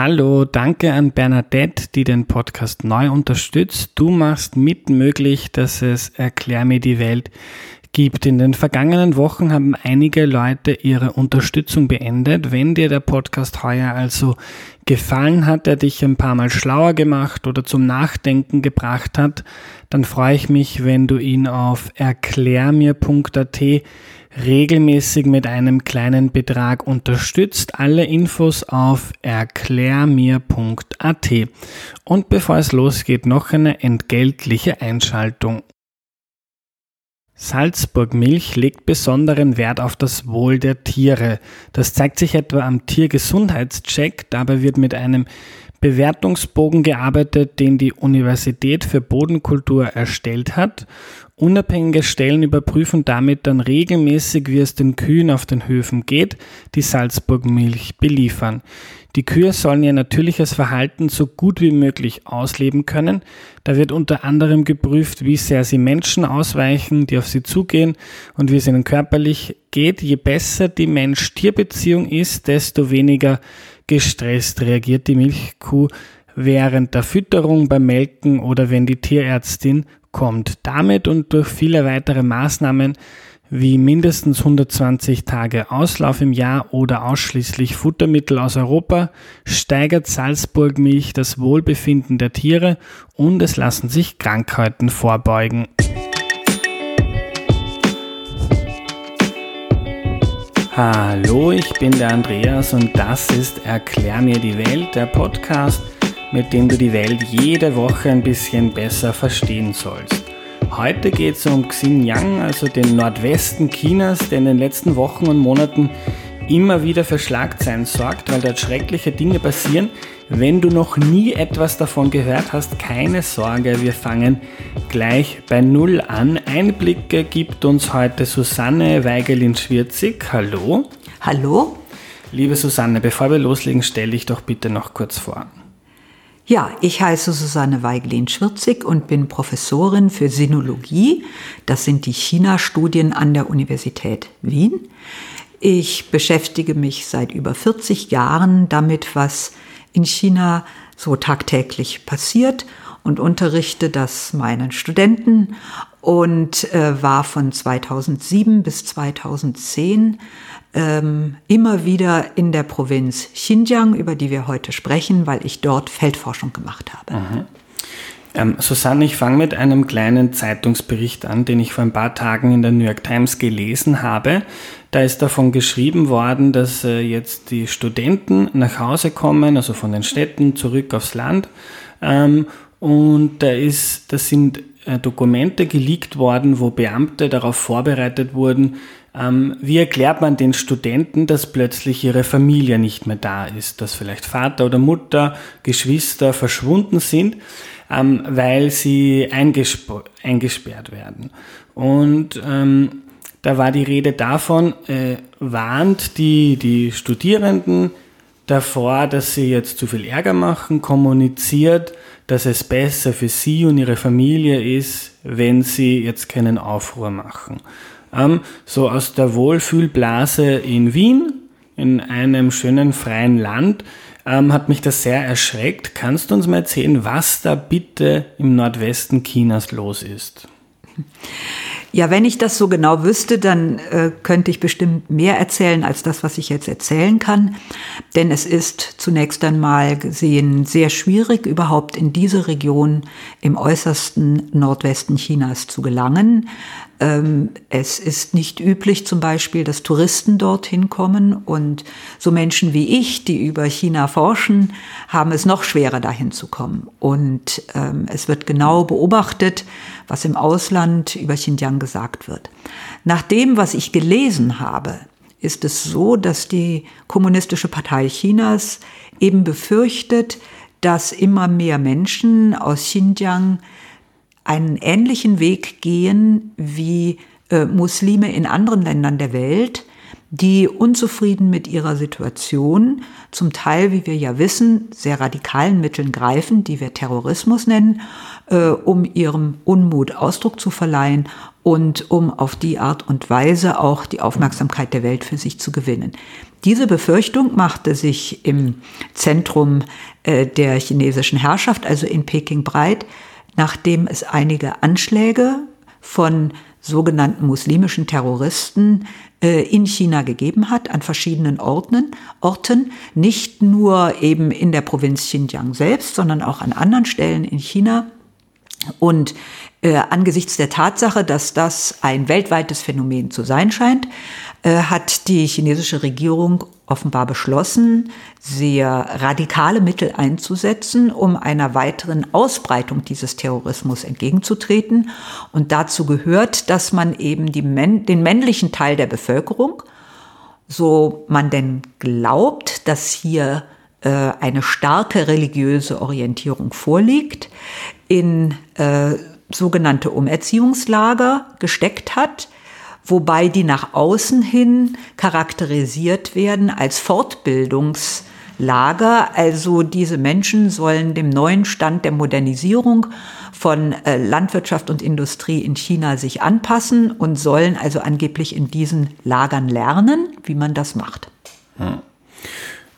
Hallo, danke an Bernadette, die den Podcast neu unterstützt. Du machst mit möglich, dass es Erklär mir die Welt gibt. In den vergangenen Wochen haben einige Leute ihre Unterstützung beendet. Wenn dir der Podcast heuer also gefallen hat, der dich ein paar Mal schlauer gemacht oder zum Nachdenken gebracht hat, dann freue ich mich, wenn du ihn auf erklärmir.at regelmäßig mit einem kleinen Betrag unterstützt. Alle Infos auf erklärmir.at. Und bevor es losgeht, noch eine entgeltliche Einschaltung. Salzburg Milch legt besonderen Wert auf das Wohl der Tiere. Das zeigt sich etwa am Tiergesundheitscheck. Dabei wird mit einem Bewertungsbogen gearbeitet, den die Universität für Bodenkultur erstellt hat. Unabhängige Stellen überprüfen damit dann regelmäßig, wie es den Kühen auf den Höfen geht, die Salzburg Milch beliefern. Die Kühe sollen ihr natürliches Verhalten so gut wie möglich ausleben können. Da wird unter anderem geprüft, wie sehr sie Menschen ausweichen, die auf sie zugehen und wie es ihnen körperlich geht. Je besser die Mensch-Tier-Beziehung ist, desto weniger gestresst reagiert die Milchkuh während der Fütterung, beim Melken oder wenn die Tierärztin kommt. Damit und durch viele weitere Maßnahmen wie mindestens 120 Tage Auslauf im Jahr oder ausschließlich Futtermittel aus Europa steigert Salzburg Milch das Wohlbefinden der Tiere und es lassen sich Krankheiten vorbeugen. Hallo, ich bin der Andreas und das ist Erklär mir die Welt, der Podcast, mit dem du die Welt jede Woche ein bisschen besser verstehen sollst. Heute geht es um Xinjiang, also den Nordwesten Chinas, der in den letzten Wochen und Monaten immer wieder für Schlagzeilen sorgt, weil dort schreckliche Dinge passieren. Wenn du noch nie etwas davon gehört hast, keine Sorge, wir fangen gleich bei Null an. Einblicke gibt uns heute Susanne Weigelin-Schwirzig. Hallo. Hallo. Liebe Susanne, bevor wir loslegen, stell dich doch bitte noch kurz vor. Ja, ich heiße Susanne Weigelin-Schwirzig und bin Professorin für Sinologie. Das sind die China-Studien an der Universität Wien. Ich beschäftige mich seit über 40 Jahren damit, was in China so tagtäglich passiert und unterrichte das meinen Studenten und äh, war von 2007 bis 2010 ähm, immer wieder in der Provinz Xinjiang, über die wir heute sprechen, weil ich dort Feldforschung gemacht habe. Mhm. Ähm, Susanne, ich fange mit einem kleinen Zeitungsbericht an, den ich vor ein paar Tagen in der New York Times gelesen habe. Da ist davon geschrieben worden, dass äh, jetzt die Studenten nach Hause kommen, also von den Städten zurück aufs Land. Ähm, und da ist, das sind äh, Dokumente geleakt worden, wo Beamte darauf vorbereitet wurden, ähm, wie erklärt man den Studenten, dass plötzlich ihre Familie nicht mehr da ist, dass vielleicht Vater oder Mutter, Geschwister verschwunden sind, ähm, weil sie eingesperrt werden. Und ähm, da war die Rede davon, äh, warnt die, die Studierenden davor, dass sie jetzt zu viel Ärger machen, kommuniziert, dass es besser für sie und ihre Familie ist, wenn sie jetzt keinen Aufruhr machen ähm, so aus der Wohlfühlblase in Wien, in einem schönen freien Land, ähm, hat mich das sehr erschreckt. Kannst du uns mal erzählen, was da bitte im Nordwesten Chinas los ist? Ja, wenn ich das so genau wüsste, dann äh, könnte ich bestimmt mehr erzählen als das, was ich jetzt erzählen kann. Denn es ist zunächst einmal gesehen sehr schwierig, überhaupt in diese Region im äußersten Nordwesten Chinas zu gelangen. Ähm, es ist nicht üblich zum Beispiel, dass Touristen dorthin kommen und so Menschen wie ich, die über China forschen, haben es noch schwerer dahin zu kommen. Und ähm, es wird genau beobachtet, was im Ausland über Xinjiang gesagt wird. Nach dem, was ich gelesen habe, ist es so, dass die Kommunistische Partei Chinas eben befürchtet, dass immer mehr Menschen aus Xinjiang einen ähnlichen Weg gehen wie äh, Muslime in anderen Ländern der Welt, die unzufrieden mit ihrer Situation zum Teil, wie wir ja wissen, sehr radikalen Mitteln greifen, die wir Terrorismus nennen, äh, um ihrem Unmut Ausdruck zu verleihen und um auf die Art und Weise auch die Aufmerksamkeit der Welt für sich zu gewinnen. Diese Befürchtung machte sich im Zentrum äh, der chinesischen Herrschaft, also in Peking, breit, nachdem es einige Anschläge von sogenannten muslimischen Terroristen äh, in China gegeben hat, an verschiedenen Orten, Orten, nicht nur eben in der Provinz Xinjiang selbst, sondern auch an anderen Stellen in China. Und äh, angesichts der Tatsache, dass das ein weltweites Phänomen zu sein scheint, hat die chinesische Regierung offenbar beschlossen, sehr radikale Mittel einzusetzen, um einer weiteren Ausbreitung dieses Terrorismus entgegenzutreten. Und dazu gehört, dass man eben die, den männlichen Teil der Bevölkerung, so man denn glaubt, dass hier äh, eine starke religiöse Orientierung vorliegt, in äh, sogenannte Umerziehungslager gesteckt hat, wobei die nach außen hin charakterisiert werden als Fortbildungslager. Also diese Menschen sollen dem neuen Stand der Modernisierung von äh, Landwirtschaft und Industrie in China sich anpassen und sollen also angeblich in diesen Lagern lernen, wie man das macht. Hm.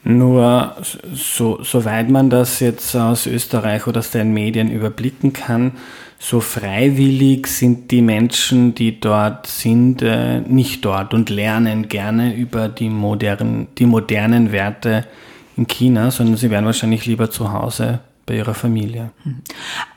Nur so, soweit man das jetzt aus Österreich oder aus den Medien überblicken kann, so freiwillig sind die Menschen, die dort sind, äh, nicht dort und lernen gerne über die, modernen, die modernen Werte in China, sondern sie wären wahrscheinlich lieber zu Hause bei ihrer Familie.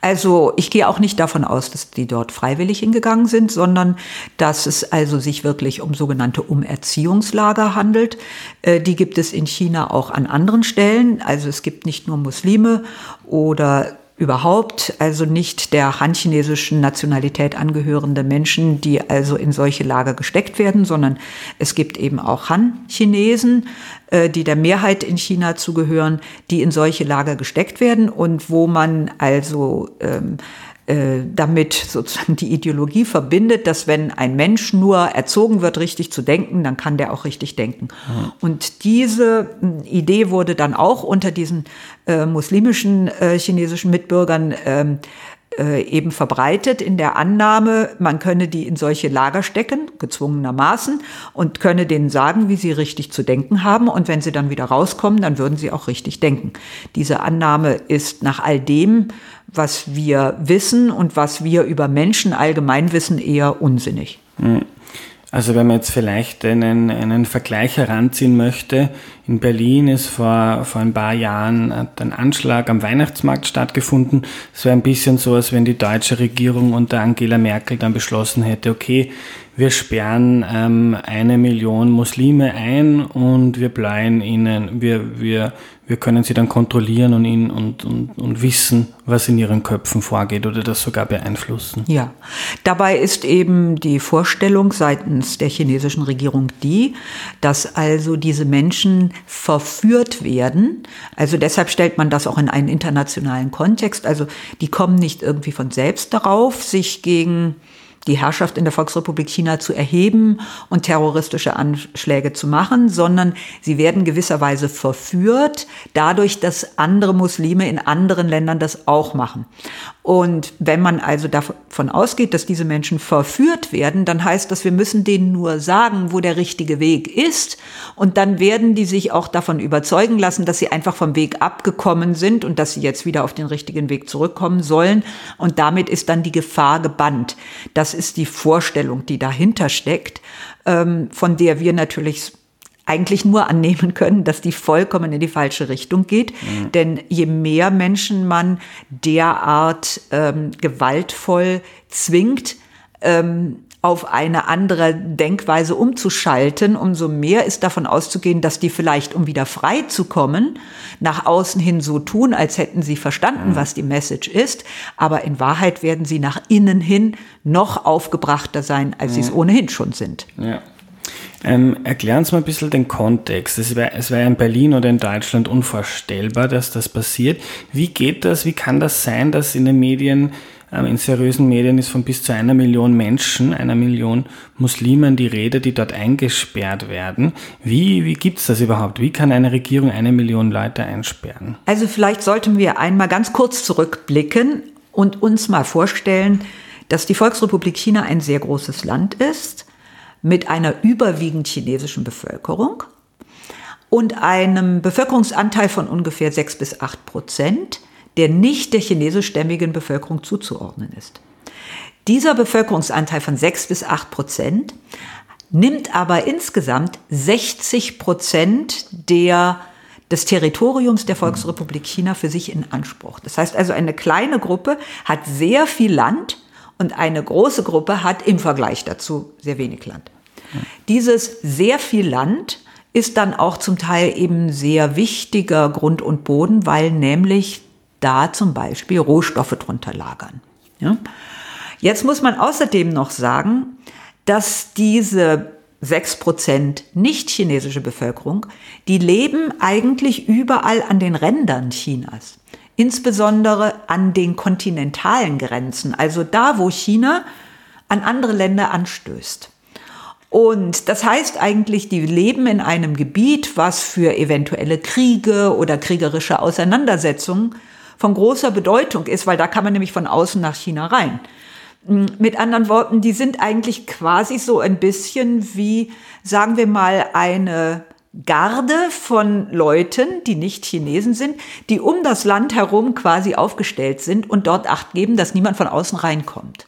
Also ich gehe auch nicht davon aus, dass die dort freiwillig hingegangen sind, sondern dass es also sich wirklich um sogenannte Umerziehungslager handelt. Äh, die gibt es in China auch an anderen Stellen. Also es gibt nicht nur Muslime oder überhaupt, also nicht der han-chinesischen Nationalität angehörende Menschen, die also in solche Lager gesteckt werden, sondern es gibt eben auch Han-Chinesen, äh, die der Mehrheit in China zugehören, die in solche Lager gesteckt werden und wo man also ähm, äh, damit sozusagen die Ideologie verbindet, dass wenn ein Mensch nur erzogen wird, richtig zu denken, dann kann der auch richtig denken. Mhm. Und diese hm, Idee wurde dann auch unter diesen äh, muslimischen äh, chinesischen Mitbürgern ähm, äh, eben verbreitet in der Annahme, man könne die in solche Lager stecken, gezwungenermaßen, und könne denen sagen, wie sie richtig zu denken haben. Und wenn sie dann wieder rauskommen, dann würden sie auch richtig denken. Diese Annahme ist nach all dem, was wir wissen und was wir über Menschen allgemein wissen, eher unsinnig. Hm. Also wenn man jetzt vielleicht einen, einen Vergleich heranziehen möchte, in Berlin ist vor, vor ein paar Jahren ein Anschlag am Weihnachtsmarkt stattgefunden. Es wäre ein bisschen so, als wenn die deutsche Regierung unter Angela Merkel dann beschlossen hätte, okay, wir sperren ähm, eine Million Muslime ein und wir bleiben ihnen, wir, wir, wir können sie dann kontrollieren und, ihn, und, und, und wissen, was in ihren Köpfen vorgeht oder das sogar beeinflussen. Ja, dabei ist eben die Vorstellung seitens der chinesischen Regierung die, dass also diese Menschen verführt werden. Also deshalb stellt man das auch in einen internationalen Kontext. Also die kommen nicht irgendwie von selbst darauf, sich gegen die Herrschaft in der Volksrepublik China zu erheben und terroristische Anschläge zu machen, sondern sie werden gewisserweise verführt dadurch, dass andere Muslime in anderen Ländern das auch machen. Und wenn man also davon ausgeht, dass diese Menschen verführt werden, dann heißt das, wir müssen denen nur sagen, wo der richtige Weg ist. Und dann werden die sich auch davon überzeugen lassen, dass sie einfach vom Weg abgekommen sind und dass sie jetzt wieder auf den richtigen Weg zurückkommen sollen. Und damit ist dann die Gefahr gebannt. Das ist die Vorstellung, die dahinter steckt, ähm, von der wir natürlich eigentlich nur annehmen können, dass die vollkommen in die falsche Richtung geht. Mhm. Denn je mehr Menschen man derart ähm, gewaltvoll zwingt, ähm, auf eine andere Denkweise umzuschalten, umso mehr ist davon auszugehen, dass die vielleicht, um wieder frei zu kommen, nach außen hin so tun, als hätten sie verstanden, mhm. was die Message ist, aber in Wahrheit werden sie nach innen hin noch aufgebrachter sein, als mhm. sie es ohnehin schon sind. Ja. Ähm, erklären Sie mal ein bisschen den Kontext. Es wäre es wär in Berlin oder in Deutschland unvorstellbar, dass das passiert. Wie geht das? Wie kann das sein, dass in den Medien ähm, in seriösen Medien ist von bis zu einer Million Menschen, einer Million Muslimen die Rede, die dort eingesperrt werden. Wie, wie gibt es das überhaupt? Wie kann eine Regierung eine Million Leute einsperren? Also vielleicht sollten wir einmal ganz kurz zurückblicken und uns mal vorstellen, dass die Volksrepublik China ein sehr großes Land ist mit einer überwiegend chinesischen Bevölkerung und einem Bevölkerungsanteil von ungefähr 6 bis 8 Prozent, der nicht der chinesischstämmigen Bevölkerung zuzuordnen ist. Dieser Bevölkerungsanteil von 6 bis 8 Prozent nimmt aber insgesamt 60 Prozent der, des Territoriums der Volksrepublik China für sich in Anspruch. Das heißt also, eine kleine Gruppe hat sehr viel Land und eine große Gruppe hat im Vergleich dazu sehr wenig Land. Dieses sehr viel Land ist dann auch zum Teil eben sehr wichtiger Grund und Boden, weil nämlich da zum Beispiel Rohstoffe drunter lagern. Ja? Jetzt muss man außerdem noch sagen, dass diese 6% nicht chinesische Bevölkerung, die leben eigentlich überall an den Rändern Chinas. Insbesondere an den kontinentalen Grenzen, also da, wo China an andere Länder anstößt. Und das heißt eigentlich, die leben in einem Gebiet, was für eventuelle Kriege oder kriegerische Auseinandersetzungen von großer Bedeutung ist, weil da kann man nämlich von außen nach China rein. Hm, mit anderen Worten, die sind eigentlich quasi so ein bisschen wie, sagen wir mal, eine Garde von Leuten, die nicht Chinesen sind, die um das Land herum quasi aufgestellt sind und dort Acht geben, dass niemand von außen reinkommt.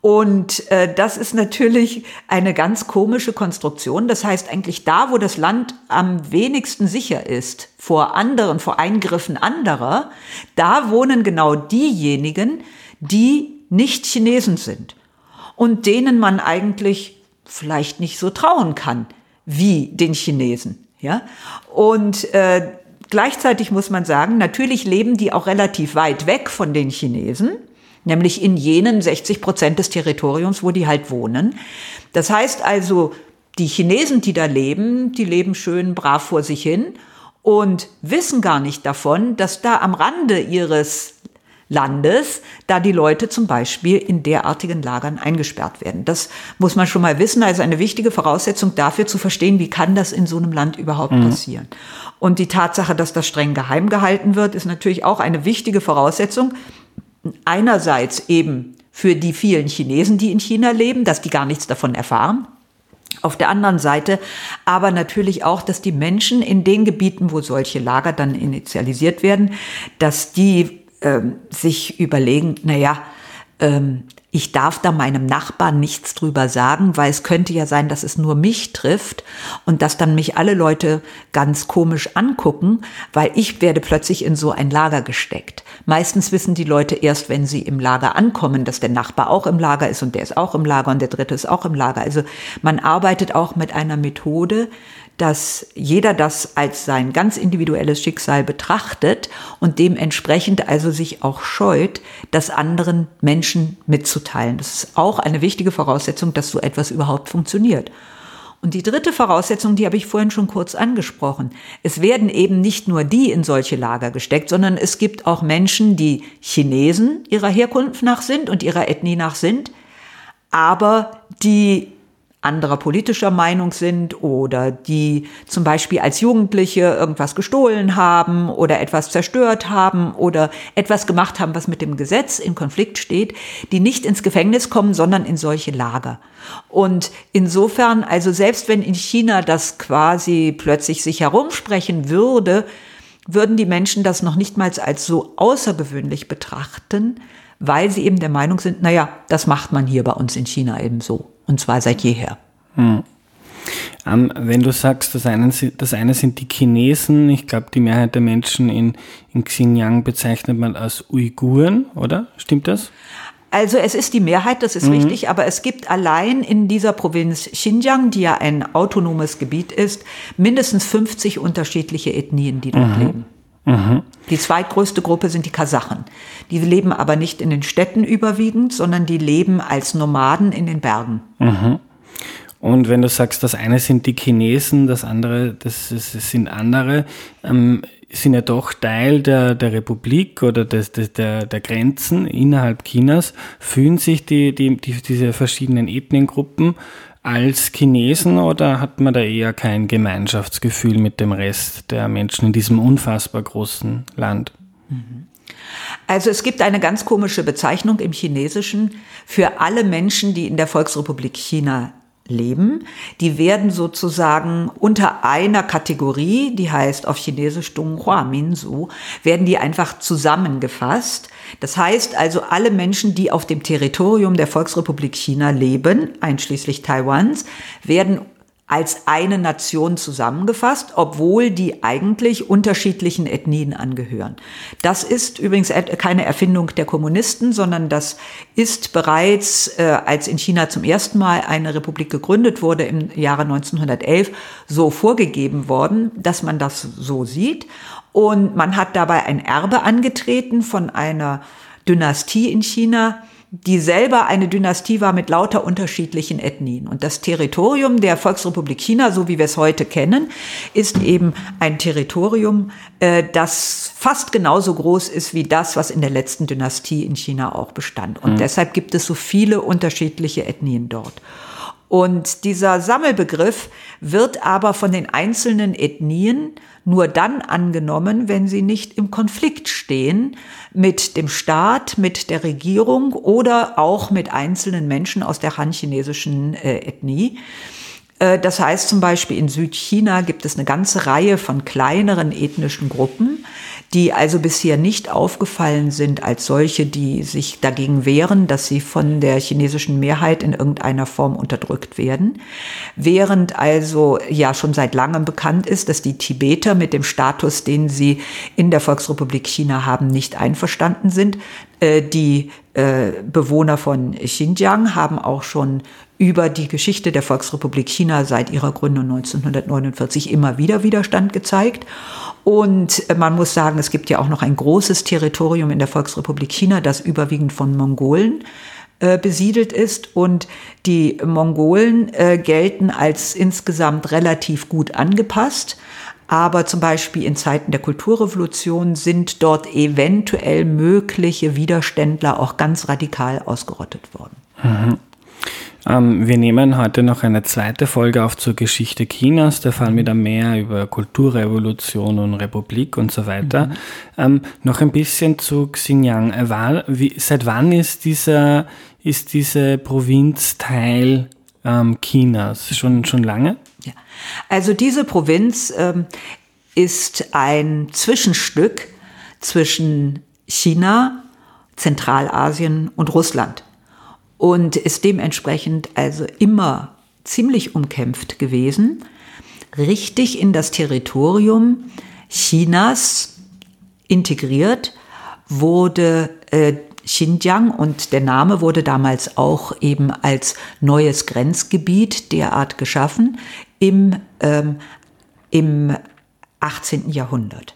Und äh, das ist natürlich eine ganz komische Konstruktion. Das heißt eigentlich da, wo das Land am wenigsten sicher ist vor anderen, vor Eingriffen anderer, da wohnen genau diejenigen, die nicht Chinesen sind und denen man eigentlich vielleicht nicht so trauen kann wie den Chinesen. Ja? Und äh, gleichzeitig muss man sagen, natürlich leben die auch relativ weit weg von den Chinesen nämlich in jenen 60 Prozent des Territoriums, wo die halt wohnen. Das heißt also, die Chinesen, die da leben, die leben schön brav vor sich hin und wissen gar nicht davon, dass da am Rande ihres Landes, da die Leute zum Beispiel in derartigen Lagern eingesperrt werden. Das muss man schon mal wissen, also eine wichtige Voraussetzung dafür zu verstehen, wie kann das in so einem Land überhaupt mhm. passieren. Und die Tatsache, dass das streng geheim gehalten wird, ist natürlich auch eine wichtige Voraussetzung, einerseits eben für die vielen Chinesen, die in China leben, dass die gar nichts davon erfahren. Auf der anderen Seite aber natürlich auch, dass die Menschen in den Gebieten, wo solche Lager dann initialisiert werden, dass die ähm, sich überlegen, naja, ähm, ich darf da meinem Nachbarn nichts drüber sagen, weil es könnte ja sein, dass es nur mich trifft und dass dann mich alle Leute ganz komisch angucken, weil ich werde plötzlich in so ein Lager gesteckt. Meistens wissen die Leute erst, wenn sie im Lager ankommen, dass der Nachbar auch im Lager ist und der ist auch im Lager und der dritte ist auch im Lager. Also man arbeitet auch mit einer Methode, dass jeder das als sein ganz individuelles Schicksal betrachtet und dementsprechend also sich auch scheut, das anderen Menschen mitzuteilen. Das ist auch eine wichtige Voraussetzung, dass so etwas überhaupt funktioniert. Und die dritte Voraussetzung, die habe ich vorhin schon kurz angesprochen. Es werden eben nicht nur die in solche Lager gesteckt, sondern es gibt auch Menschen, die Chinesen ihrer Herkunft nach sind und ihrer Ethnie nach sind, aber die anderer politischer Meinung sind oder die zum Beispiel als Jugendliche irgendwas gestohlen haben oder etwas zerstört haben oder etwas gemacht haben, was mit dem Gesetz in Konflikt steht, die nicht ins Gefängnis kommen, sondern in solche Lager. Und insofern, also selbst wenn in China das quasi plötzlich sich herumsprechen würde, würden die Menschen das noch nicht mal als so außergewöhnlich betrachten, weil sie eben der Meinung sind, naja, das macht man hier bei uns in China eben so. Und zwar seit jeher. Hm. Ähm, wenn du sagst, das eine, das eine sind die Chinesen, ich glaube, die Mehrheit der Menschen in, in Xinjiang bezeichnet man als Uiguren, oder? Stimmt das? Also es ist die Mehrheit, das ist mhm. richtig, aber es gibt allein in dieser Provinz Xinjiang, die ja ein autonomes Gebiet ist, mindestens 50 unterschiedliche Ethnien, die dort mhm. leben. Mhm. Die zweitgrößte Gruppe sind die Kasachen. Die leben aber nicht in den Städten überwiegend, sondern die leben als Nomaden in den Bergen. Mhm. Und wenn du sagst, das eine sind die Chinesen, das andere, das, das sind andere, ähm, sind ja doch Teil der, der Republik oder des, des, der, der Grenzen innerhalb Chinas, fühlen sich die, die, die, diese verschiedenen Ethnengruppen als Chinesen oder hat man da eher kein Gemeinschaftsgefühl mit dem Rest der Menschen in diesem unfassbar großen Land? Also es gibt eine ganz komische Bezeichnung im Chinesischen für alle Menschen, die in der Volksrepublik China leben. Die werden sozusagen unter einer Kategorie, die heißt auf Chinesisch Donghua Minzu, werden die einfach zusammengefasst. Das heißt also, alle Menschen, die auf dem Territorium der Volksrepublik China leben, einschließlich Taiwans, werden als eine Nation zusammengefasst, obwohl die eigentlich unterschiedlichen Ethnien angehören. Das ist übrigens keine Erfindung der Kommunisten, sondern das ist bereits, äh, als in China zum ersten Mal eine Republik gegründet wurde im Jahre 1911, so vorgegeben worden, dass man das so sieht. Und man hat dabei ein Erbe angetreten von einer Dynastie in China, die selber eine Dynastie war mit lauter unterschiedlichen Ethnien. Und das Territorium der Volksrepublik China, so wie wir es heute kennen, ist eben ein Territorium, äh, das fast genauso groß ist wie das, was in der letzten Dynastie in China auch bestand. Und mhm. deshalb gibt es so viele unterschiedliche Ethnien dort. Und dieser Sammelbegriff wird aber von den einzelnen Ethnien nur dann angenommen, wenn sie nicht im Konflikt stehen mit dem Staat, mit der Regierung oder auch mit einzelnen Menschen aus der han-chinesischen äh, Ethnie. Äh, das heißt zum Beispiel in Südchina gibt es eine ganze Reihe von kleineren ethnischen Gruppen, die also bisher nicht aufgefallen sind als solche, die sich dagegen wehren, dass sie von der chinesischen Mehrheit in irgendeiner Form unterdrückt werden. Während also ja schon seit langem bekannt ist, dass die Tibeter mit dem Status, den sie in der Volksrepublik China haben, nicht einverstanden sind. Äh, die Bewohner von Xinjiang haben auch schon über die Geschichte der Volksrepublik China seit ihrer Gründung 1949 immer wieder Widerstand gezeigt. Und man muss sagen, es gibt ja auch noch ein großes Territorium in der Volksrepublik China, das überwiegend von Mongolen äh, besiedelt ist. Und die Mongolen äh, gelten als insgesamt relativ gut angepasst. Aber zum Beispiel in Zeiten der Kulturrevolution sind dort eventuell mögliche Widerständler auch ganz radikal ausgerottet worden. Mhm. Ähm, wir nehmen heute noch eine zweite Folge auf zur Geschichte Chinas. Da fahren wir dann mehr über Kulturrevolution und Republik und so weiter. Mhm. Ähm, noch ein bisschen zu Xinjiang. War, wie, seit wann ist dieser, ist diese Provinz Teil ähm, Chinas? Schon, schon lange? Ja. Also diese Provinz ähm, ist ein Zwischenstück zwischen China, Zentralasien und Russland und ist dementsprechend also immer ziemlich umkämpft gewesen, richtig in das Territorium Chinas integriert wurde äh, Xinjiang und der Name wurde damals auch eben als neues Grenzgebiet derart geschaffen im, ähm, im 18. Jahrhundert.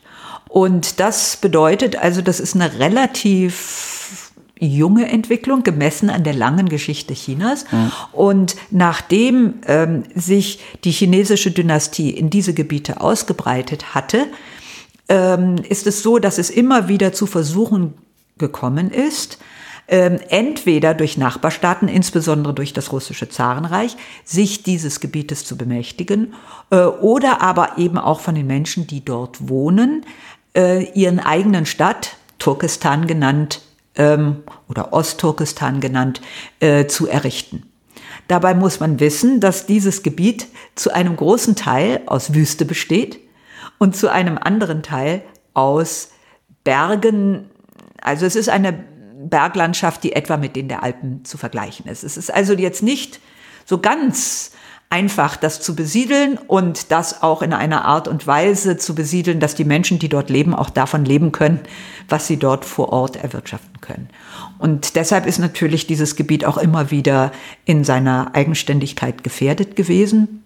Und das bedeutet also, das ist eine relativ junge Entwicklung, gemessen an der langen Geschichte Chinas. Mhm. Und nachdem ähm, sich die chinesische Dynastie in diese Gebiete ausgebreitet hatte, ähm, ist es so, dass es immer wieder zu Versuchen gekommen ist, entweder durch Nachbarstaaten, insbesondere durch das russische Zarenreich, sich dieses Gebietes zu bemächtigen, äh, oder aber eben auch von den Menschen, die dort wohnen, äh, ihren eigenen Stadt, Turkestan genannt, ähm, oder Ostturkestan genannt, äh, zu errichten. Dabei muss man wissen, dass dieses Gebiet zu einem großen Teil aus Wüste besteht und zu einem anderen Teil aus Bergen. Also es ist eine Berglandschaft, die etwa mit denen der Alpen zu vergleichen ist. Es ist also jetzt nicht so ganz einfach, das zu besiedeln und das auch in einer Art und Weise zu besiedeln, dass die Menschen, die dort leben, auch davon leben können, was sie dort vor Ort erwirtschaften können. Und deshalb ist natürlich dieses Gebiet auch immer wieder in seiner Eigenständigkeit gefährdet gewesen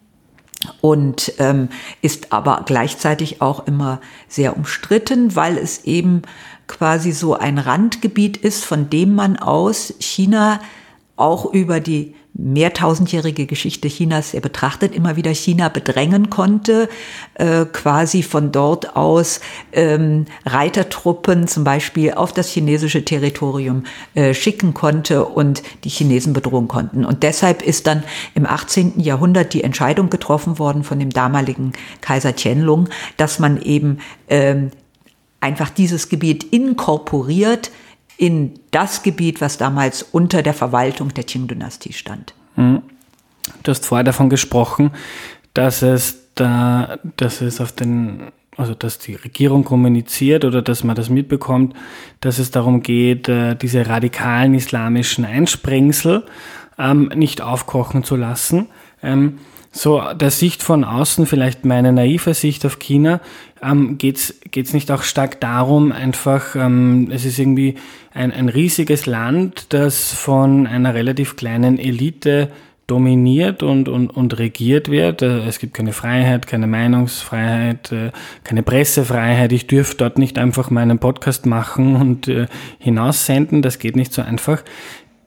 und ähm, ist aber gleichzeitig auch immer sehr umstritten, weil es eben quasi so ein Randgebiet ist, von dem man aus China auch über die mehrtausendjährige Geschichte Chinas, er betrachtet immer wieder China bedrängen konnte, äh, quasi von dort aus ähm, Reitertruppen zum Beispiel auf das chinesische Territorium äh, schicken konnte und die Chinesen bedrohen konnten. Und deshalb ist dann im 18. Jahrhundert die Entscheidung getroffen worden von dem damaligen Kaiser Qianlong, dass man eben ähm, einfach dieses Gebiet inkorporiert in das Gebiet, was damals unter der Verwaltung der Qing-Dynastie stand. Mhm. Du hast vorher davon gesprochen, dass es da, dass es auf den, also dass die Regierung kommuniziert oder dass man das mitbekommt, dass es darum geht, äh, diese radikalen islamischen Einsprengsel ähm, nicht aufkochen zu lassen. So der Sicht von außen, vielleicht meine naive Sicht auf China, ähm, geht's geht's nicht auch stark darum, einfach, ähm, es ist irgendwie ein, ein riesiges Land, das von einer relativ kleinen Elite dominiert und, und, und regiert wird. Äh, es gibt keine Freiheit, keine Meinungsfreiheit, äh, keine Pressefreiheit. Ich dürfte dort nicht einfach meinen Podcast machen und äh, hinaussenden. Das geht nicht so einfach.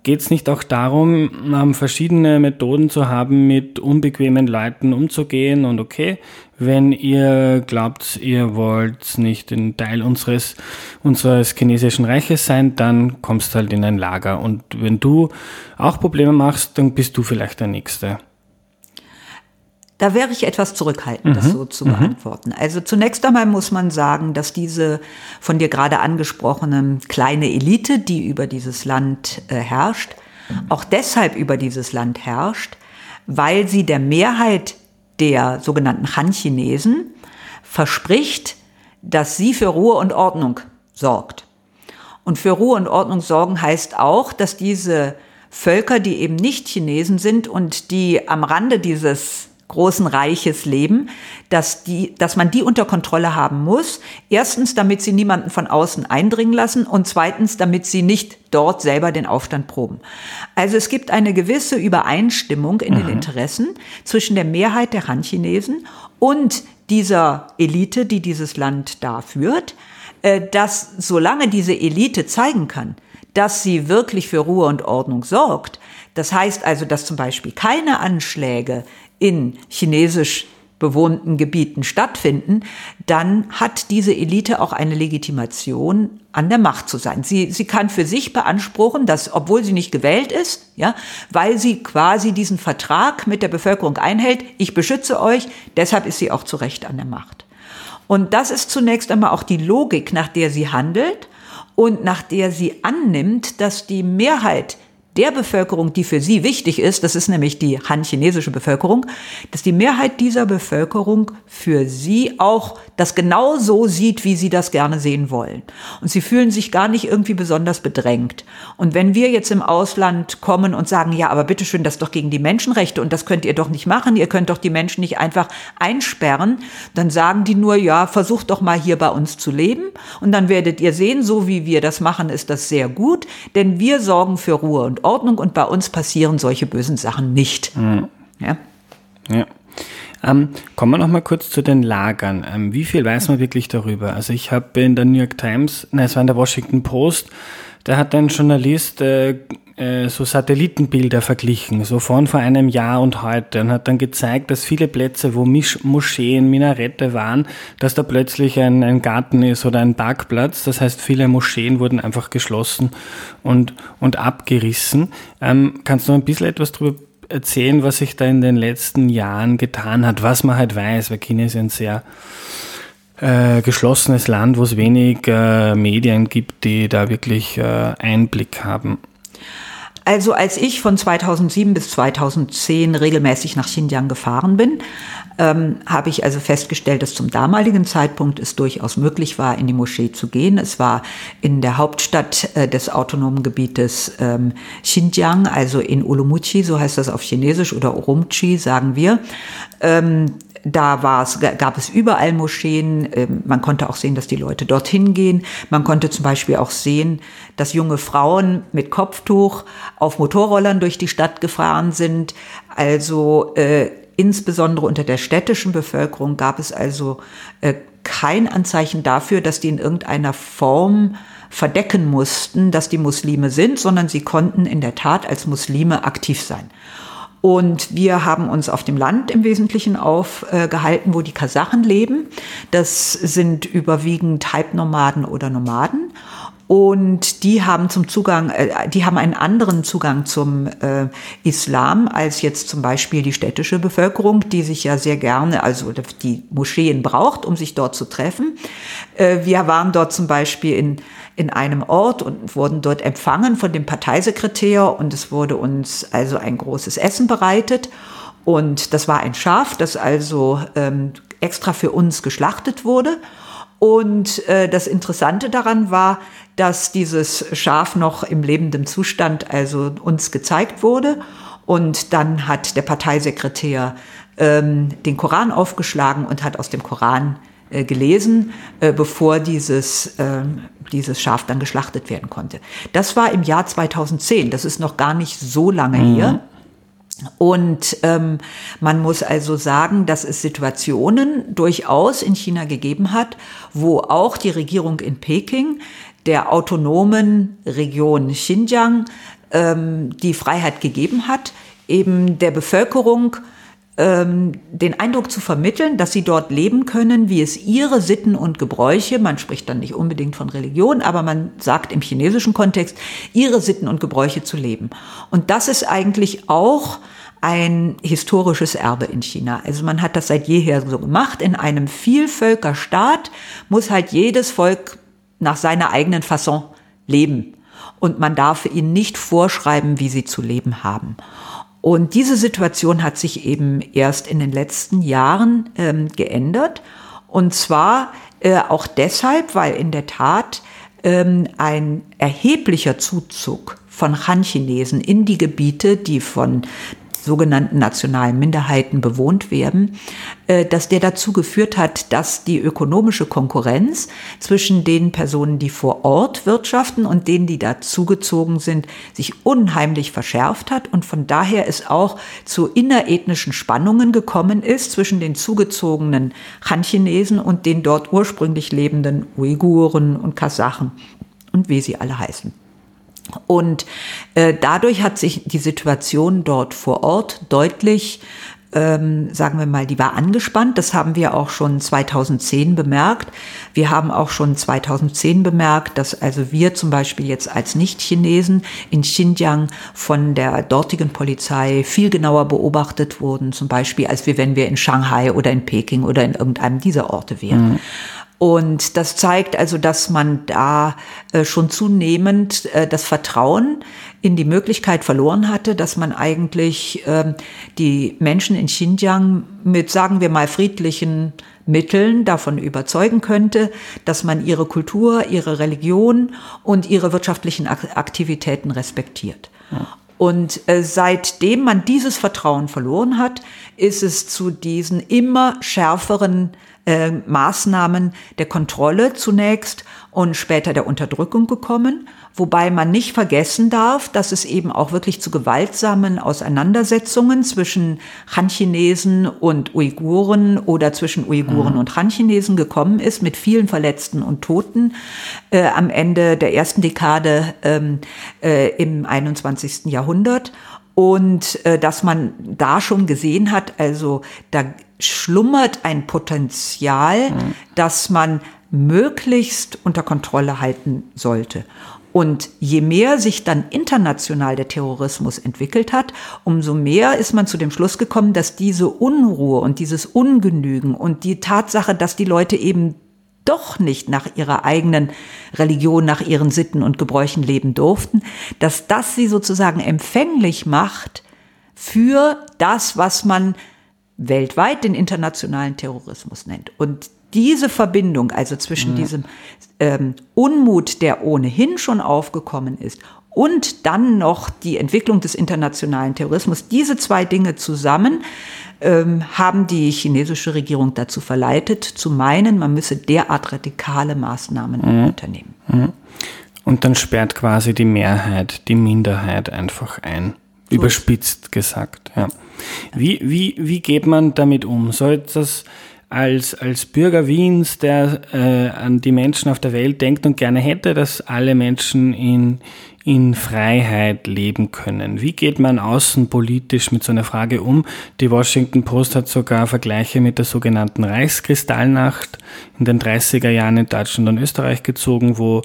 Geht es nicht auch darum, ähm, verschiedene Methoden zu haben, mit unbequemen Leuten umzugehen? Und okay, wenn ihr glaubt, ihr wollt nicht ein Teil unseres, unseres chinesischen Reiches sein, dann kommst halt in ein Lager. Und wenn du auch Probleme machst, dann bist du vielleicht der Nächste. Da wäre ich etwas zurückhaltend, das mhm. so zu mhm. beantworten. Also zunächst einmal muss man sagen, dass diese von dir gerade angesprochene kleine Elite, die über dieses Land äh, herrscht, auch deshalb über dieses Land herrscht, weil sie der Mehrheit der sogenannten Han-Chinesen verspricht, dass sie für Ruhe und Ordnung sorgt. Und für Ruhe und Ordnung sorgen heißt auch, dass diese Völker, die eben nicht Chinesen sind und die am Rande dieses großen Reiches leben, dass, die, dass man die unter Kontrolle haben muss. Erstens, damit sie niemanden von außen eindringen lassen und zweitens, damit sie nicht dort selber den Aufstand proben. Also es gibt eine gewisse Übereinstimmung in mhm. den Interessen zwischen der Mehrheit der Han-Chinesen und dieser Elite, die dieses Land da führt, äh, dass solange diese Elite zeigen kann, dass sie wirklich für Ruhe und Ordnung sorgt, das heißt also, dass zum Beispiel keine Anschläge in chinesisch bewohnten Gebieten stattfinden, dann hat diese Elite auch eine Legitimation, an der Macht zu sein. Sie, sie kann für sich beanspruchen, dass, obwohl sie nicht gewählt ist, ja, weil sie quasi diesen Vertrag mit der Bevölkerung einhält, ich beschütze euch, deshalb ist sie auch zu Recht an der Macht. Und das ist zunächst einmal auch die Logik, nach der sie handelt und nach der sie annimmt, dass die Mehrheit der Bevölkerung, die für sie wichtig ist, das ist nämlich die han-chinesische Bevölkerung, dass die Mehrheit dieser Bevölkerung für sie auch das genau so sieht, wie sie das gerne sehen wollen. Und sie fühlen sich gar nicht irgendwie besonders bedrängt. Und wenn wir jetzt im Ausland kommen und sagen, ja, aber bitteschön, das ist doch gegen die Menschenrechte und das könnt ihr doch nicht machen, ihr könnt doch die Menschen nicht einfach einsperren, dann sagen die nur, ja, versucht doch mal hier bei uns zu leben und dann werdet ihr sehen, so wie wir das machen, ist das sehr gut, denn wir sorgen für Ruhe und Ordnung und bei uns passieren solche bösen Sachen nicht. Mhm. Ja. ja. Ähm, kommen wir noch mal kurz zu den Lagern. Ähm, wie viel weiß man wirklich darüber? Also ich habe in der New York Times, nein, es war in der Washington Post, da hat ein Journalist äh, äh, so Satellitenbilder verglichen, so von vor einem Jahr und heute und hat dann gezeigt, dass viele Plätze, wo Misch Moscheen, Minarette waren, dass da plötzlich ein, ein Garten ist oder ein Parkplatz. Das heißt, viele Moscheen wurden einfach geschlossen und, und abgerissen. Ähm, kannst du ein bisschen etwas darüber erzählen, was sich da in den letzten Jahren getan hat, was man halt weiß, weil China ist ein sehr äh, geschlossenes Land, wo es wenig äh, Medien gibt, die da wirklich äh, Einblick haben. Also als ich von 2007 bis 2010 regelmäßig nach Xinjiang gefahren bin, ähm, habe ich also festgestellt, dass zum damaligen Zeitpunkt es durchaus möglich war, in die Moschee zu gehen. Es war in der Hauptstadt äh, des autonomen Gebietes ähm, Xinjiang, also in Urumqi, so heißt das auf Chinesisch, oder Urumqi, sagen wir. Ähm, da war es, gab es überall Moscheen. Ähm, man konnte auch sehen, dass die Leute dorthin gehen. Man konnte zum Beispiel auch sehen, dass junge Frauen mit Kopftuch auf Motorrollern durch die Stadt gefahren sind. Also äh, insbesondere unter der städtischen Bevölkerung gab es also äh, kein Anzeichen dafür, dass die in irgendeiner Form verdecken mussten, dass die Muslime sind, sondern sie konnten in der Tat als Muslime aktiv sein. Und wir haben uns auf dem Land im Wesentlichen aufgehalten, wo die Kasachen leben. Das sind überwiegend Halbnomaden oder Nomaden. Und die haben zum Zugang, äh, die haben einen anderen Zugang zum äh, Islam als jetzt zum Beispiel die städtische Bevölkerung, die sich ja sehr gerne, also die Moscheen braucht, um sich dort zu treffen. Äh, wir waren dort zum Beispiel in, in einem Ort und wurden dort empfangen von dem Parteisekretär und es wurde uns also ein großes Essen bereitet. Und das war ein Schaf, das also ähm, extra für uns geschlachtet wurde. Und äh, das Interessante daran war, dass dieses Schaf noch im lebenden Zustand also uns gezeigt wurde. Und dann hat der Parteisekretär ähm, den Koran aufgeschlagen und hat aus dem Koran äh, gelesen, äh, bevor dieses, äh, dieses Schaf dann geschlachtet werden konnte. Das war im Jahr 2010, das ist noch gar nicht so lange mhm. her. Und ähm, man muss also sagen, dass es Situationen durchaus in China gegeben hat, wo auch die Regierung in Peking der autonomen Region Xinjiang ähm, die Freiheit gegeben hat, eben der Bevölkerung ähm, den Eindruck zu vermitteln, dass sie dort leben können, wie es ihre Sitten und Gebräuche, man spricht dann nicht unbedingt von Religion, aber man sagt im chinesischen Kontext, ihre Sitten und Gebräuche zu leben. Und das ist eigentlich auch ein historisches Erbe in China. Also man hat das seit jeher so gemacht. In einem Vielvölkerstaat muss halt jedes Volk nach seiner eigenen Fasson leben. Und man darf ihnen nicht vorschreiben, wie sie zu leben haben. Und diese Situation hat sich eben erst in den letzten Jahren ähm, geändert. Und zwar äh, auch deshalb, weil in der Tat ähm, ein erheblicher Zuzug von Han-Chinesen in die Gebiete, die von sogenannten nationalen Minderheiten bewohnt werden, äh, dass der dazu geführt hat, dass die ökonomische Konkurrenz zwischen den Personen, die vor Ort wirtschaften und denen, die dazugezogen sind, sich unheimlich verschärft hat und von daher es auch zu innerethnischen Spannungen gekommen ist zwischen den zugezogenen Han-Chinesen und den dort ursprünglich lebenden Uiguren und Kasachen und wie sie alle heißen. Und äh, dadurch hat sich die Situation dort vor Ort deutlich, ähm, sagen wir mal, die war angespannt. Das haben wir auch schon 2010 bemerkt. Wir haben auch schon 2010 bemerkt, dass also wir zum Beispiel jetzt als Nicht-Chinesen in Xinjiang von der dortigen Polizei viel genauer beobachtet wurden, zum Beispiel als wir, wenn wir in Shanghai oder in Peking oder in irgendeinem dieser Orte wären. Mhm. Und das zeigt also, dass man da äh, schon zunehmend äh, das Vertrauen in die Möglichkeit verloren hatte, dass man eigentlich ähm, die Menschen in Xinjiang mit, sagen wir mal, friedlichen Mitteln davon überzeugen könnte, dass man ihre Kultur, ihre Religion und ihre wirtschaftlichen Aktivitäten respektiert. Ja. Und äh, seitdem man dieses Vertrauen verloren hat, ist es zu diesen immer schärferen äh, Maßnahmen der Kontrolle zunächst und später der Unterdrückung gekommen, wobei man nicht vergessen darf, dass es eben auch wirklich zu gewaltsamen Auseinandersetzungen zwischen Han-Chinesen und Uiguren oder zwischen Uiguren mhm. und Han-Chinesen gekommen ist, mit vielen Verletzten und Toten äh, am Ende der ersten Dekade ähm, äh, im 21. Jahrhundert und äh, dass man da schon gesehen hat, also da schlummert ein Potenzial, mhm. das man möglichst unter Kontrolle halten sollte. Und je mehr sich dann international der Terrorismus entwickelt hat, umso mehr ist man zu dem Schluss gekommen, dass diese Unruhe und dieses Ungenügen und die Tatsache, dass die Leute eben doch nicht nach ihrer eigenen Religion, nach ihren Sitten und Gebräuchen leben durften, dass das sie sozusagen empfänglich macht für das, was man weltweit den internationalen Terrorismus nennt. Und diese Verbindung, also zwischen mhm. diesem ähm, Unmut, der ohnehin schon aufgekommen ist, und dann noch die Entwicklung des internationalen Terrorismus, diese zwei Dinge zusammen haben die chinesische Regierung dazu verleitet, zu meinen, man müsse derart radikale Maßnahmen mhm. unternehmen. Mhm. Und dann sperrt quasi die Mehrheit die Minderheit einfach ein. So Überspitzt gesagt, ja. Wie, wie, wie geht man damit um? Soll das als, als Bürger Wiens, der äh, an die Menschen auf der Welt denkt und gerne hätte, dass alle Menschen in, in Freiheit leben können. Wie geht man außenpolitisch mit so einer Frage um? Die Washington Post hat sogar Vergleiche mit der sogenannten Reichskristallnacht in den 30er Jahren in Deutschland und Österreich gezogen, wo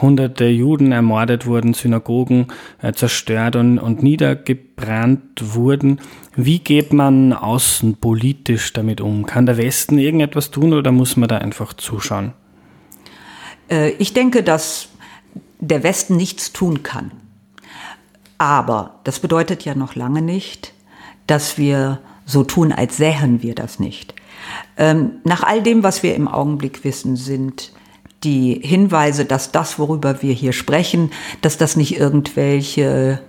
hunderte Juden ermordet wurden, Synagogen äh, zerstört und, und niedergebrannt wurden. Wie geht man außenpolitisch damit um? Kann der Westen irgendetwas tun oder muss man da einfach zuschauen? Äh, ich denke, dass der Westen nichts tun kann. Aber das bedeutet ja noch lange nicht, dass wir so tun, als sähen wir das nicht. Ähm, nach all dem, was wir im Augenblick wissen, sind die Hinweise, dass das, worüber wir hier sprechen, dass das nicht irgendwelche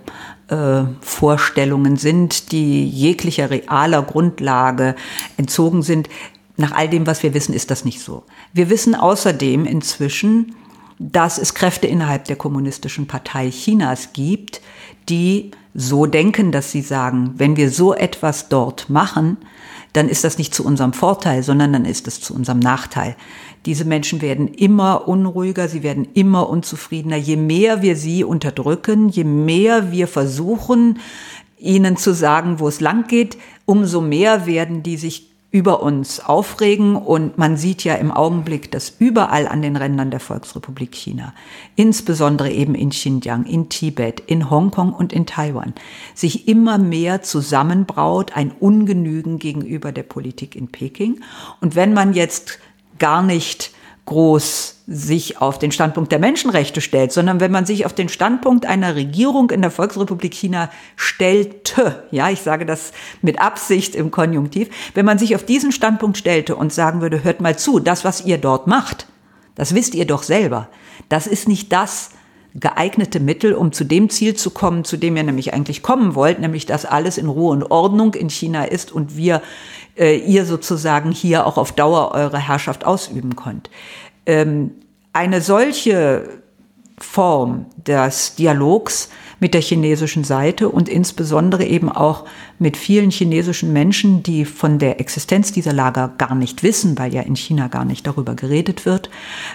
äh, Vorstellungen sind, die jeglicher realer Grundlage entzogen sind. Nach all dem, was wir wissen, ist das nicht so. Wir wissen außerdem inzwischen, dass es Kräfte innerhalb der Kommunistischen Partei Chinas gibt, die so denken, dass sie sagen, wenn wir so etwas dort machen, dann ist das nicht zu unserem Vorteil, sondern dann ist es zu unserem Nachteil. Diese Menschen werden immer unruhiger, sie werden immer unzufriedener. Je mehr wir sie unterdrücken, je mehr wir versuchen, ihnen zu sagen, wo es lang geht, umso mehr werden die sich über uns aufregen. Und man sieht ja im Augenblick, dass überall an den Rändern der Volksrepublik China, insbesondere eben in Xinjiang, in Tibet, in Hongkong und in Taiwan, sich immer mehr zusammenbraut, ein Ungenügen gegenüber der Politik in Peking. Und wenn man jetzt gar nicht groß sich auf den Standpunkt der Menschenrechte stellt, sondern wenn man sich auf den Standpunkt einer Regierung in der Volksrepublik China stellte, ja, ich sage das mit Absicht im Konjunktiv, wenn man sich auf diesen Standpunkt stellte und sagen würde, hört mal zu, das, was ihr dort macht, das wisst ihr doch selber, das ist nicht das, geeignete Mittel, um zu dem Ziel zu kommen, zu dem ihr nämlich eigentlich kommen wollt, nämlich dass alles in Ruhe und Ordnung in China ist und wir äh, ihr sozusagen hier auch auf Dauer eure Herrschaft ausüben könnt. Ähm, eine solche Form des Dialogs mit der chinesischen Seite und insbesondere eben auch mit vielen chinesischen Menschen, die von der Existenz dieser Lager gar nicht wissen, weil ja in China gar nicht darüber geredet wird.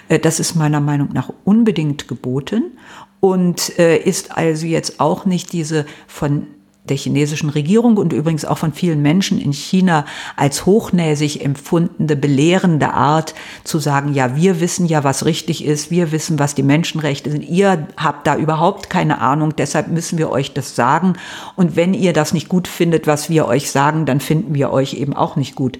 Äh, das ist meiner Meinung nach unbedingt geboten und äh, ist also jetzt auch nicht diese von der chinesischen Regierung und übrigens auch von vielen Menschen in China als hochnäsig empfundene, belehrende Art zu sagen, ja, wir wissen ja, was richtig ist, wir wissen, was die Menschenrechte sind, ihr habt da überhaupt keine Ahnung, deshalb müssen wir euch das sagen. Und wenn ihr das nicht gut findet, was wir euch sagen, dann finden wir euch eben auch nicht gut.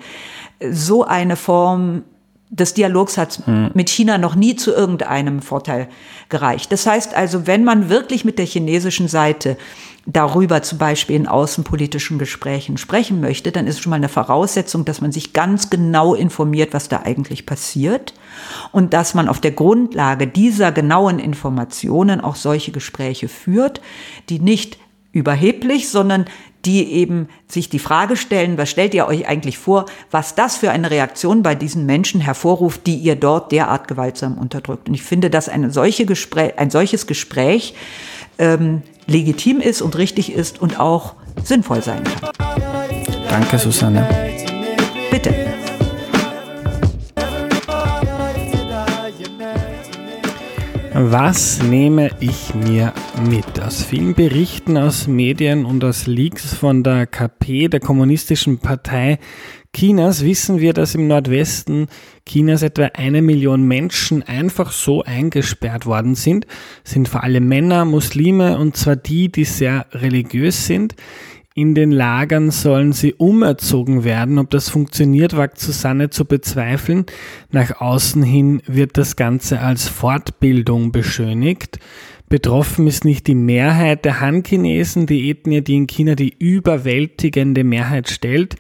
So eine Form des Dialogs hat hm. mit China noch nie zu irgendeinem Vorteil gereicht. Das heißt also, wenn man wirklich mit der chinesischen Seite darüber zum Beispiel in außenpolitischen Gesprächen sprechen möchte, dann ist schon mal eine Voraussetzung, dass man sich ganz genau informiert, was da eigentlich passiert und dass man auf der Grundlage dieser genauen Informationen auch solche Gespräche führt, die nicht überheblich, sondern die eben sich die Frage stellen, was stellt ihr euch eigentlich vor, was das für eine Reaktion bei diesen Menschen hervorruft, die ihr dort derart gewaltsam unterdrückt. Und ich finde, dass eine solche Gespräch, ein solches Gespräch ähm, legitim ist und richtig ist und auch sinnvoll sein kann. Danke, Susanne. Was nehme ich mir mit? Aus vielen Berichten aus Medien und aus Leaks von der KP, der Kommunistischen Partei Chinas, wissen wir, dass im Nordwesten Chinas etwa eine Million Menschen einfach so eingesperrt worden sind, sind vor allem Männer, Muslime und zwar die, die sehr religiös sind. In den Lagern sollen sie umerzogen werden. Ob das funktioniert, wagt Susanne zu bezweifeln. Nach außen hin wird das Ganze als Fortbildung beschönigt. Betroffen ist nicht die Mehrheit der Han-Chinesen, die Ethnie, die in China die überwältigende Mehrheit stellt,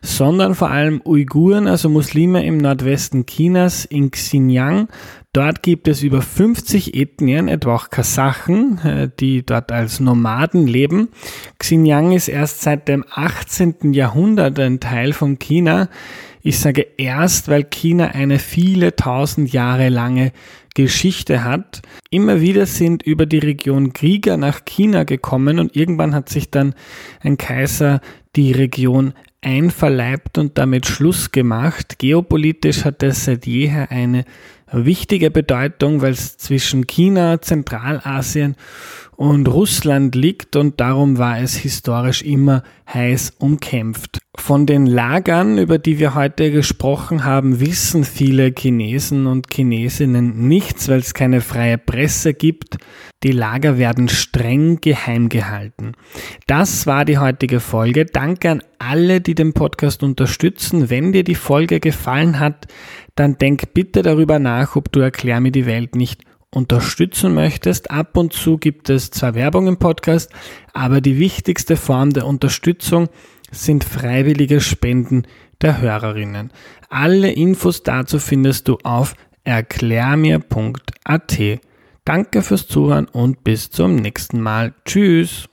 sondern vor allem Uiguren, also Muslime im Nordwesten Chinas, in Xinjiang. Dort gibt es über 50 Ethnien, etwa auch Kasachen, äh, die dort als Nomaden leben. Xinjiang ist erst seit dem 18. Jahrhundert ein Teil von China. Ich sage erst, weil China eine viele tausend Jahre lange Geschichte hat. Immer wieder sind über die Region Krieger nach China gekommen und irgendwann hat sich dann ein Kaiser die Region einverleibt und damit Schluss gemacht. Geopolitisch hat es seit jeher eine wichtige Bedeutung, weil es zwischen China, Zentralasien und Russland liegt und darum war es historisch immer heiß umkämpft. Von den Lagern, über die wir heute gesprochen haben, wissen viele Chinesen und Chinesinnen nichts, weil es keine freie Presse gibt. Die Lager werden streng geheim gehalten. Das war die heutige Folge. Danke an alle, die den Podcast unterstützen. Wenn dir die Folge gefallen hat, dann denk bitte darüber nach, ob du Erklär mir die Welt nicht unterstützen möchtest. Ab und zu gibt es zwar Werbung im Podcast, aber die wichtigste Form der Unterstützung sind freiwillige Spenden der Hörerinnen. Alle Infos dazu findest du auf erklärmir.at. Danke fürs Zuhören und bis zum nächsten Mal. Tschüss.